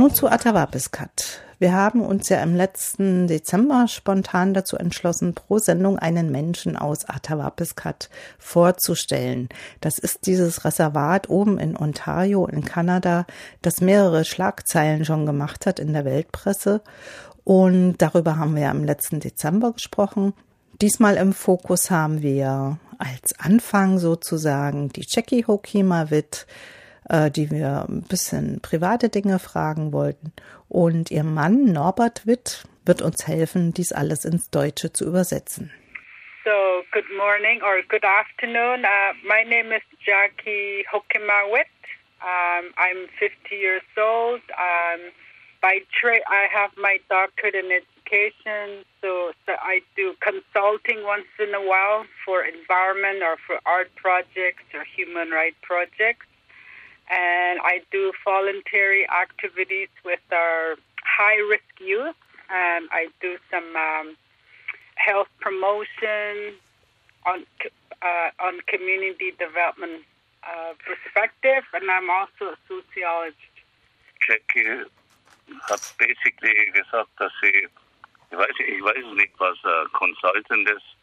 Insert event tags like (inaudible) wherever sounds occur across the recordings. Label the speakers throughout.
Speaker 1: Nun zu Atawapiskat. Wir haben uns ja im letzten Dezember spontan dazu entschlossen, pro Sendung einen Menschen aus Atawapiskat vorzustellen. Das ist dieses Reservat oben in Ontario in Kanada, das mehrere Schlagzeilen schon gemacht hat in der Weltpresse. Und darüber haben wir ja im letzten Dezember gesprochen. Diesmal im Fokus haben wir als Anfang sozusagen die Jackie Hokimawit, äh, die wir ein bisschen private Dinge fragen wollten. Und ihr Mann Norbert Witt wird uns helfen, dies alles ins Deutsche zu übersetzen.
Speaker 2: So, good morning or good afternoon. Uh, my name is Jackie Hokimawit. Um, I'm 50 years old. Um, by trade, I have my doctorate in education, so, so I do consulting once in a while for environment or for art projects or human rights projects. And I do voluntary activities with our high risk youth. And I do some um, health promotion on uh, on community development uh, perspective, and I'm also a sociologist.
Speaker 3: Jackie hat basically gesagt, dass sie, ich weiß, ich weiß nicht, was uh, Consultant ist,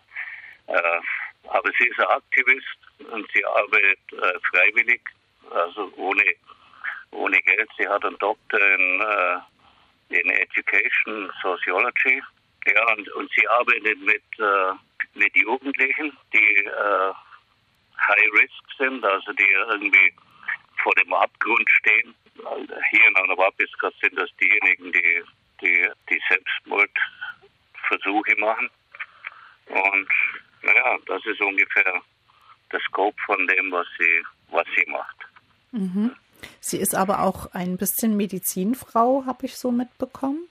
Speaker 3: aber sie ist ein Aktivist und sie arbeitet uh, freiwillig also ohne, ohne Geld. Sie hat einen Doktor in, äh, in Education Sociology. Ja, und, und sie arbeitet mit, äh, mit Jugendlichen, die äh, High Risk sind, also die irgendwie vor dem Abgrund stehen. Hier in Anabapiska sind das diejenigen, die, die, die Selbstmordversuche machen. Und naja, das ist ungefähr der Scope von dem, was sie, was sie macht.
Speaker 1: Mhm. Sie ist aber auch ein bisschen Medizinfrau, habe ich so mitbekommen.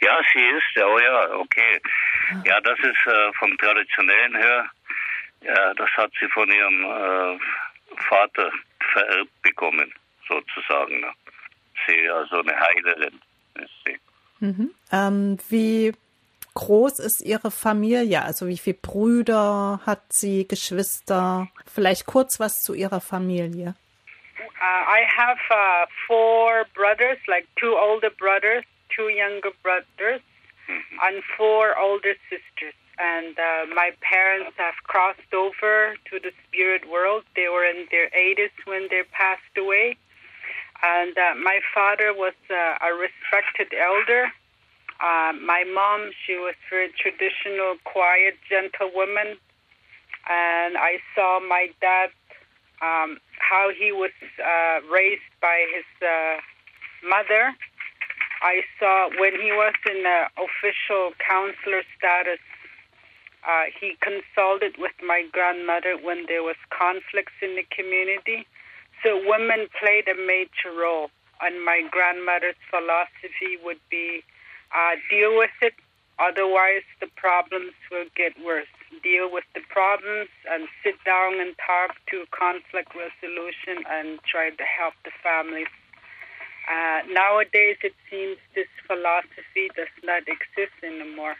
Speaker 3: Ja, sie ist, oh ja, okay. Ja, das ist äh, vom Traditionellen her, ja, das hat sie von ihrem äh, Vater vererbt bekommen, sozusagen. Ne? Sie, also eine Heilerin ist sie.
Speaker 1: Mhm. Ähm, wie groß ist Ihre Familie? Also wie viele Brüder hat sie, Geschwister? Vielleicht kurz was zu Ihrer Familie.
Speaker 2: Uh, I have uh, four brothers, like two older brothers, two younger brothers, mm-hmm. and four older sisters. And uh, my parents have crossed over to the spirit world. They were in their 80s when they passed away. And uh, my father was uh, a respected elder. Uh, my mom, she was very traditional, quiet, gentle woman. And I saw my dad um, how he was uh, raised by his uh, mother. I saw when he was in the official counselor status, uh, he consulted with my grandmother when there was conflicts in the community. So women played a major role, and my grandmother's philosophy would be uh, deal with it, otherwise the problems will get worse deal with the problems and sit down and talk to conflict resolution and try to help the families. Uh, nowadays, it seems this philosophy does not exist anymore.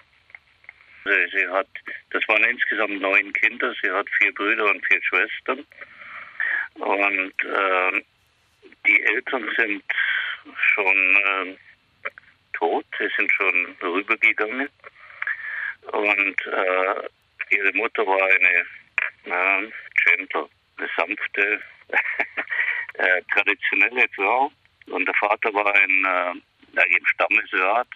Speaker 3: Sie hat, das waren insgesamt neun Kinder. Sie hat vier Brüder und vier Schwestern. Und äh, die Eltern sind schon äh, tot. Sie sind schon rübergegangen. Und äh, Ihre Mutter war eine na, gentle, eine sanfte, (laughs) äh, traditionelle Frau. Und der Vater war ein, äh, Stammesrat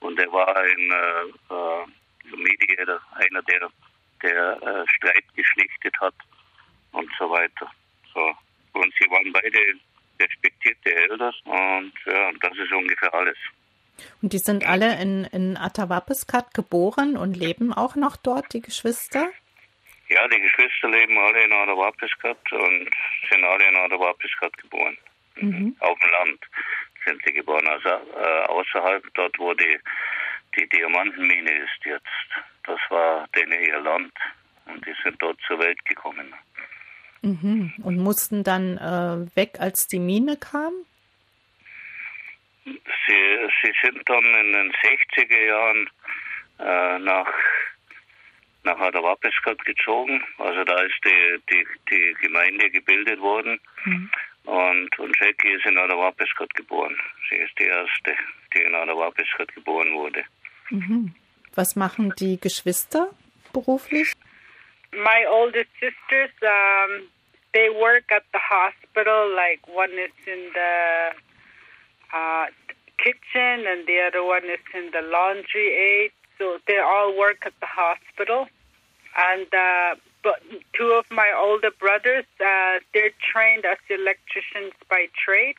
Speaker 3: und er war ein äh, äh, Mediator, einer, der, der äh, Streit geschlichtet hat und so weiter. So. Und sie waren beide respektierte Eltern und ja, das ist ungefähr alles.
Speaker 1: Und die sind alle in, in Atawapiskat geboren und leben auch noch dort, die Geschwister?
Speaker 3: Ja, die Geschwister leben alle in Atawapiskat und sind alle in Atawapiskat geboren. Mhm. Auf dem Land sind sie geboren, also äh, außerhalb dort, wo die, die Diamantenmine ist jetzt. Das war denen ihr Land und die sind dort zur Welt gekommen.
Speaker 1: Mhm. Und mussten dann äh, weg, als die Mine kam?
Speaker 3: Sie, sie sind dann in den 60er Jahren äh, nach, nach Adawapiskat gezogen. Also da ist die, die, die Gemeinde gebildet worden. Mhm. Und, und Jackie ist in Adawapiskat geboren. Sie ist die erste, die in Adawapiskat geboren wurde.
Speaker 1: Mhm. Was machen die Geschwister beruflich?
Speaker 2: My oldest sisters, um, they work at the hospital. Like one is in the uh, kitchen and the other one is in the laundry aid. So they all work at the hospital. And uh, but two of my older brothers, uh, they're trained as electricians by trade,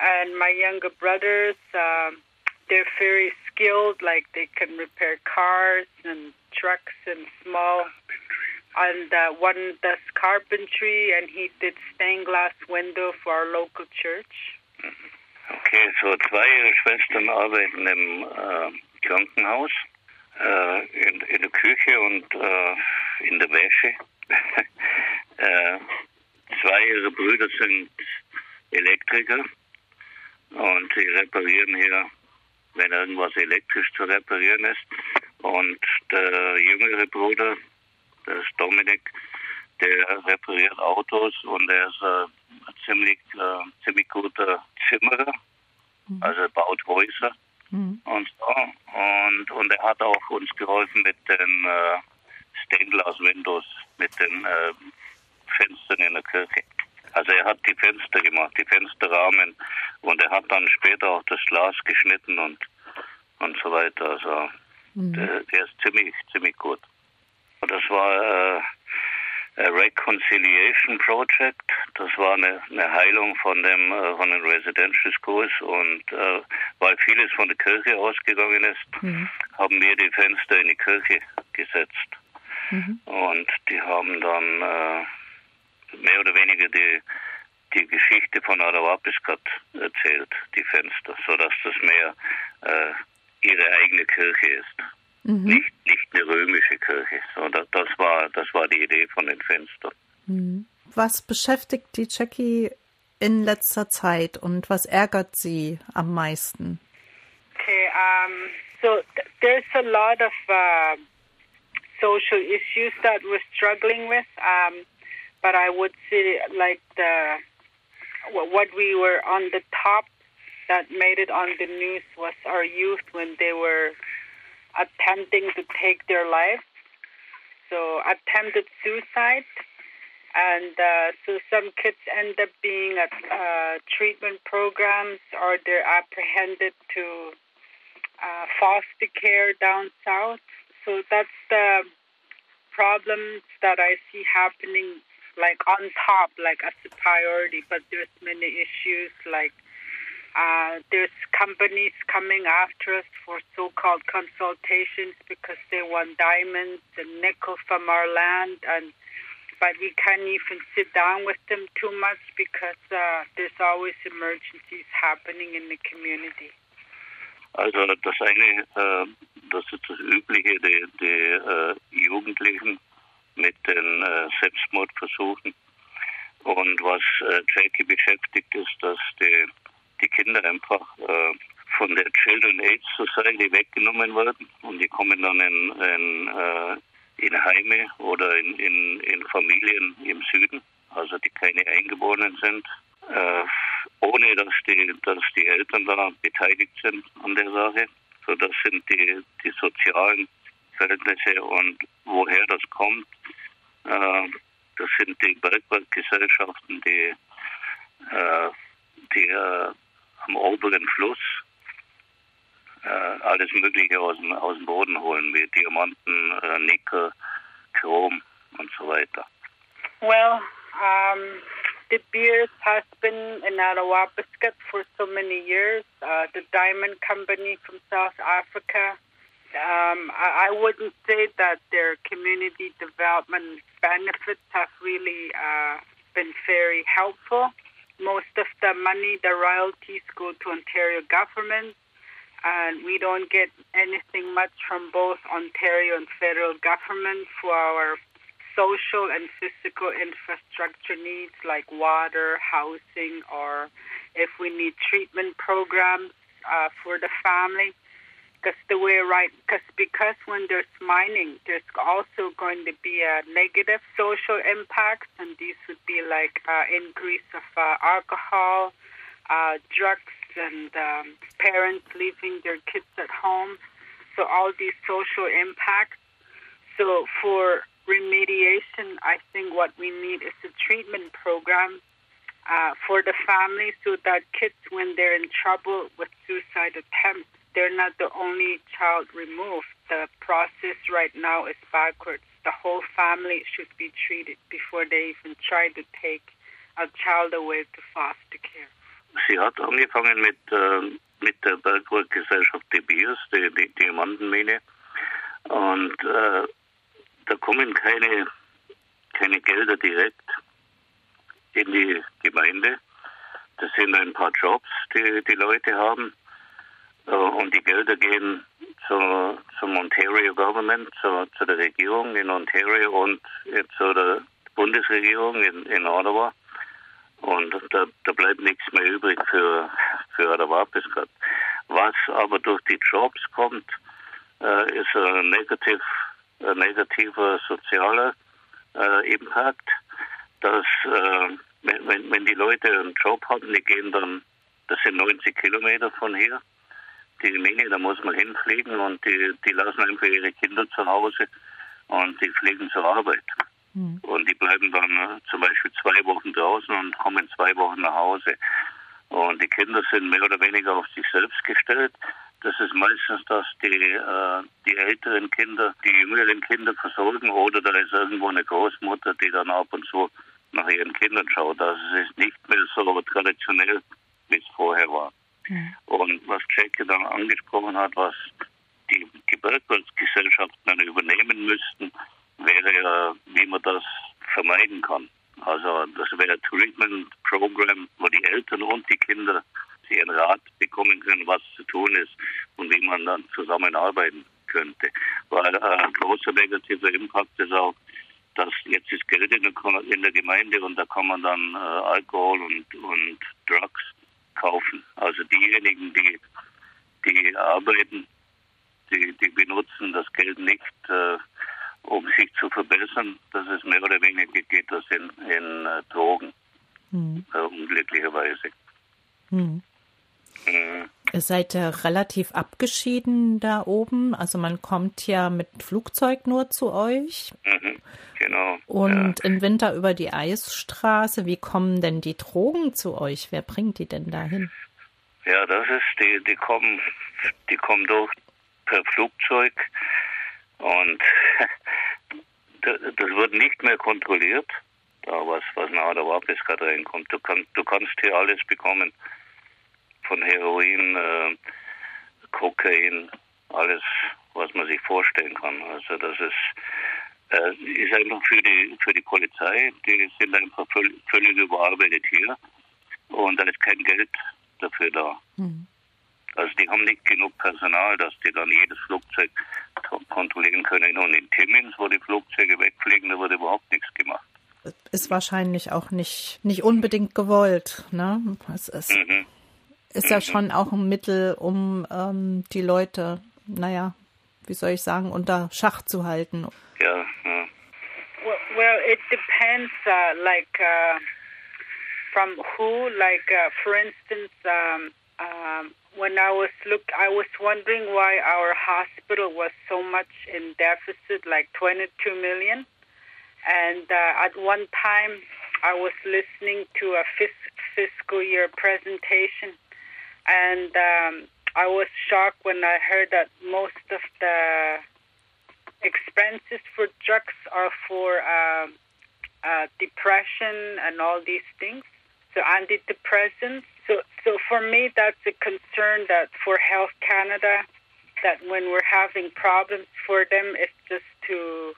Speaker 2: and my younger brothers, um, they're very skilled. Like they can repair cars and trucks and small. And uh, one does carpentry, and he did stained glass window for our local church.
Speaker 3: Okay, so zwei ihrer Schwestern arbeiten im äh, Krankenhaus, äh, in, in der Küche und äh, in der Wäsche. (laughs) äh, zwei ihrer Brüder sind Elektriker und sie reparieren hier, wenn irgendwas elektrisch zu reparieren ist. Und der jüngere Bruder, der ist Dominik, der repariert Autos und er ist äh, ein ziemlich, äh, ziemlich guter Zimmerer, mhm. also er baut Häuser mhm. und so. Und, und er hat auch uns geholfen mit den äh, Stained Windows, mit den äh, Fenstern in der Kirche. Also er hat die Fenster gemacht, die Fensterrahmen und er hat dann später auch das Glas geschnitten und und so weiter. Also mhm. der, der, ist ziemlich, ziemlich gut. Das war äh, Reconciliation Project. Das war eine, eine Heilung von dem äh, von den Residential Schools und äh, weil vieles von der Kirche ausgegangen ist, mhm. haben wir die Fenster in die Kirche gesetzt mhm. und die haben dann äh, mehr oder weniger die die Geschichte von Arawapiskat erzählt, die Fenster, so dass das mehr äh, ihre eigene Kirche ist. Mhm. Nicht, Kirche. So, das, das, war, das war die Idee von den Fenstern.
Speaker 1: Mhm. Was beschäftigt die Jackie in letzter Zeit und was ärgert sie am meisten?
Speaker 2: Okay, um, so th there's a lot of uh, social issues that we're struggling with, um, but I would say like the what we were on the top that made it on the news was our youth when they were attempting to take their life. So attempted suicide. And uh, so some kids end up being at uh, treatment programs or they're apprehended to uh, foster care down south. So that's the problems that I see happening like on top, like as a priority. But there's many issues like uh, there's companies coming after us for so-called consultations because they want diamonds and nickel from our land, and but we can't even sit down with them too much because uh, there's always emergencies happening in the community.
Speaker 3: Also das eine, äh, das ist das Übliche, die, die äh, Jugendlichen mit den äh, Selbstmordversuchen. Und was äh, Jackie beschäftigt, ist, dass die die Kinder einfach äh, von der Children AIDS Society weggenommen werden und die kommen dann in, in, äh, in Heime oder in, in, in, Familien im Süden, also die keine Eingeborenen sind, äh, ohne dass die, dass die Eltern da beteiligt sind an der Sache. So, das sind die, die sozialen Verhältnisse und woher das kommt, äh, das sind die Bergwerkgesellschaften, die, äh, die äh, am oberen Fluss äh, alles Mögliche aus dem, aus dem Boden holen, wie Diamanten, äh, Nickel, Chrom und so weiter.
Speaker 2: Well, um, De Beers has been in Arawapiskat for so many years. Uh, the diamond company from South Africa. Um, I, I, wouldn't say that their community development benefits have really uh, been very helpful. Most of the money, the royalties go to Ontario government, and we don't get anything much from both Ontario and federal government for our social and physical infrastructure needs like water, housing, or if we need treatment programs uh, for the family. Because the way right, because because when there's mining, there's also going to be a negative social impacts, and these would be like uh, increase of uh, alcohol, uh, drugs, and um, parents leaving their kids at home. So all these social impacts. So for remediation, I think what we need is a treatment program uh, for the family so that kids, when they're in trouble with suicide attempts, they're not the only child removed. The process right now is backwards. The whole family should be treated before they even try to take a child away to foster care.
Speaker 3: Sie hat angefangen mit, äh, mit der Bergwerkgesellschaft De Beers, die, die Diamantenmine. Und äh, da kommen keine, keine Gelder direkt in die Gemeinde. Das sind ein paar Jobs, die die Leute haben. Und die Gelder gehen zur, zum Ontario Government, zur, zu der Regierung in Ontario und zu der Bundesregierung in, in Ottawa. Und da, da bleibt nichts mehr übrig für, für Ottawa Piskat. Was aber durch die Jobs kommt, äh, ist ein, negativ, ein negativer sozialer äh, Impact, dass äh, wenn, wenn die Leute einen Job haben, die gehen dann, das sind 90 Kilometer von hier, die Menge, da muss man hinfliegen und die, die lassen einfach ihre Kinder zu Hause und die fliegen zur Arbeit. Mhm. Und die bleiben dann äh, zum Beispiel zwei Wochen draußen und kommen zwei Wochen nach Hause. Und die Kinder sind mehr oder weniger auf sich selbst gestellt. Das ist meistens, dass die, äh, die älteren Kinder die jüngeren Kinder versorgen oder da ist irgendwo eine Großmutter, die dann ab und zu nach ihren Kindern schaut. Also es ist nicht mehr so traditionell, wie es vorher war. Mhm. Und was Jackie dann angesprochen hat, was die, die Bergwerksgesellschaften dann übernehmen müssten, wäre ja, wie man das vermeiden kann. Also das wäre ein Treatment Program, wo die Eltern und die Kinder ihren Rat bekommen können, was zu tun ist und wie man dann zusammenarbeiten könnte. Weil äh, ein großer negativer Impact ist auch, dass jetzt ist Geld in der, in der Gemeinde und da kann man dann äh, Alkohol und, und Drugs kaufen. Also diejenigen, die, die arbeiten, die, die benutzen das Geld nicht, äh, um sich zu verbessern. Das ist mehr oder weniger geht das in, in äh, Drogen, mhm. äh, unglücklicherweise.
Speaker 1: Mhm. Mhm. Ihr seid ja relativ abgeschieden da oben. Also man kommt ja mit Flugzeug nur zu euch.
Speaker 3: Mhm, genau.
Speaker 1: Und ja. im Winter über die Eisstraße. Wie kommen denn die Drogen zu euch? Wer bringt die denn dahin?
Speaker 3: Ja, das ist, die, die kommen, die kommen durch per Flugzeug und (laughs) das wird nicht mehr kontrolliert, da was, was nach der Wapiska reinkommt. Du, kann, du kannst hier alles bekommen von Heroin, äh, Kokain, alles, was man sich vorstellen kann. Also das ist, äh, ist einfach für die für die Polizei, die sind einfach völlig, völlig überarbeitet hier und da ist kein Geld dafür da. Mhm. Also die haben nicht genug Personal, dass die dann jedes Flugzeug kontrollieren können. Und in Timmins, wo die Flugzeuge wegfliegen, da wird überhaupt nichts gemacht.
Speaker 1: Ist wahrscheinlich auch nicht, nicht unbedingt gewollt. Ne? Es ist, mhm ist ja schon auch ein Mittel, um ähm, die Leute, naja, wie soll ich sagen, unter Schach zu halten.
Speaker 3: Ja. ja.
Speaker 2: Well, well, it depends, uh, like uh, from who. Like, uh, for instance, um, um, when I was look, I was wondering why our hospital was so much in deficit, like 22 million. And uh, at one time, I was listening to a fis- fiscal year presentation and um, I was shocked when I heard that most of the expenses for drugs are for uh, uh, depression and all these things. So antidepressants. So, so for me, that's a concern that for Health Canada, that when we're having problems for them, it's just to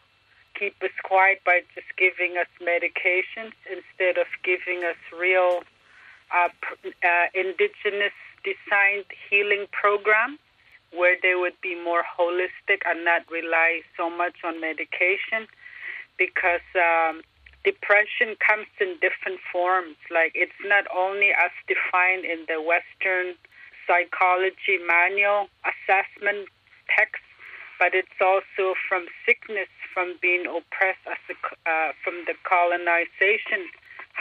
Speaker 2: keep us quiet by just giving us medications instead of giving us real uh, uh, indigenous designed healing program where they would be more holistic and not rely so much on medication because um, depression comes in different forms. Like it's not only as defined in the Western psychology manual assessment text, but it's also from sickness, from being oppressed as a, uh, from the colonization,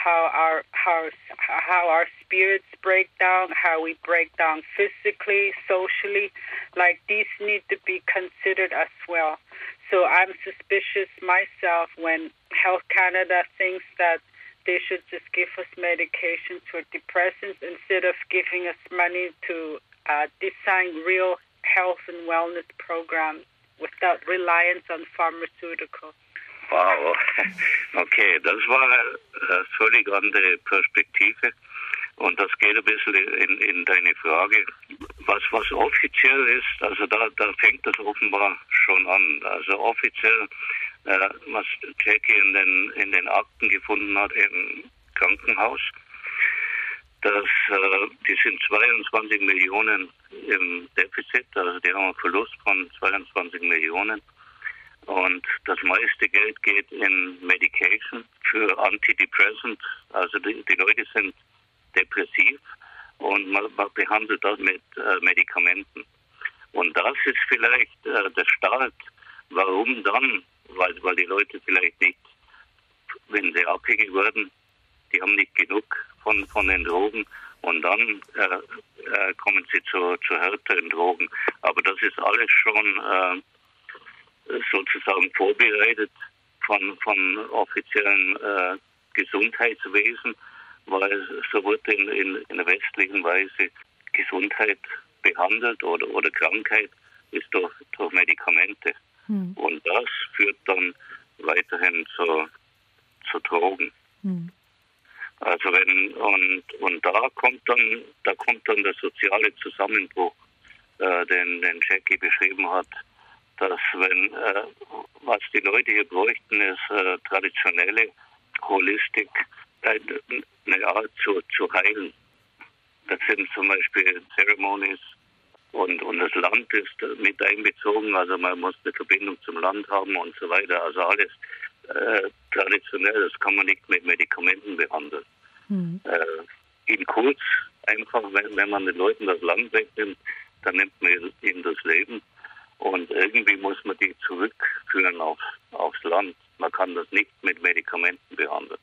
Speaker 2: how our how how our spirits break down, how we break down physically, socially. Like these need to be considered as well. So I'm suspicious myself when Health Canada thinks that they should just give us medications for depressants instead of giving us money to uh, design real health and wellness programs without reliance on pharmaceuticals.
Speaker 3: Wow, (laughs) okay, das war eine völlig andere Perspektive. Und das geht ein bisschen in, in deine Frage. Was, was offiziell ist, also da, da fängt das offenbar schon an. Also offiziell, äh, was Jackie in den, in den Akten gefunden hat im Krankenhaus, dass äh, die sind 22 Millionen im Defizit, also die haben einen Verlust von 22 Millionen. Und das meiste Geld geht in Medication für Antidepressant. Also die, die Leute sind depressiv und man, man behandelt das mit äh, Medikamenten. Und das ist vielleicht äh, der Start. Warum dann? Weil, weil die Leute vielleicht nicht, wenn sie abhängig werden, die haben nicht genug von, von den Drogen und dann äh, äh kommen sie zu, zu härteren Drogen. Aber das ist alles schon äh, sozusagen vorbereitet von, von offiziellen äh, Gesundheitswesen weil so wird in, in, in der westlichen Weise Gesundheit behandelt oder, oder Krankheit ist durch, durch Medikamente. Hm. Und das führt dann weiterhin zu, zu Drogen. Hm. Also wenn und und da kommt dann da kommt dann der soziale Zusammenbruch, äh, den, den Jackie beschrieben hat, dass wenn äh, was die Leute hier bräuchten, ist äh, traditionelle Holistik, eine Art zu, zu heilen. Das sind zum Beispiel Ceremonies und, und das Land ist mit einbezogen, also man muss eine Verbindung zum Land haben und so weiter. Also alles äh, traditionell, das kann man nicht mit Medikamenten behandeln. Mhm. Äh, in kurz, einfach, wenn, wenn man den Leuten das Land wegnimmt, dann nimmt man ihnen das Leben und irgendwie muss man die zurückführen auf, aufs Land. Man kann das nicht mit Medikamenten behandeln.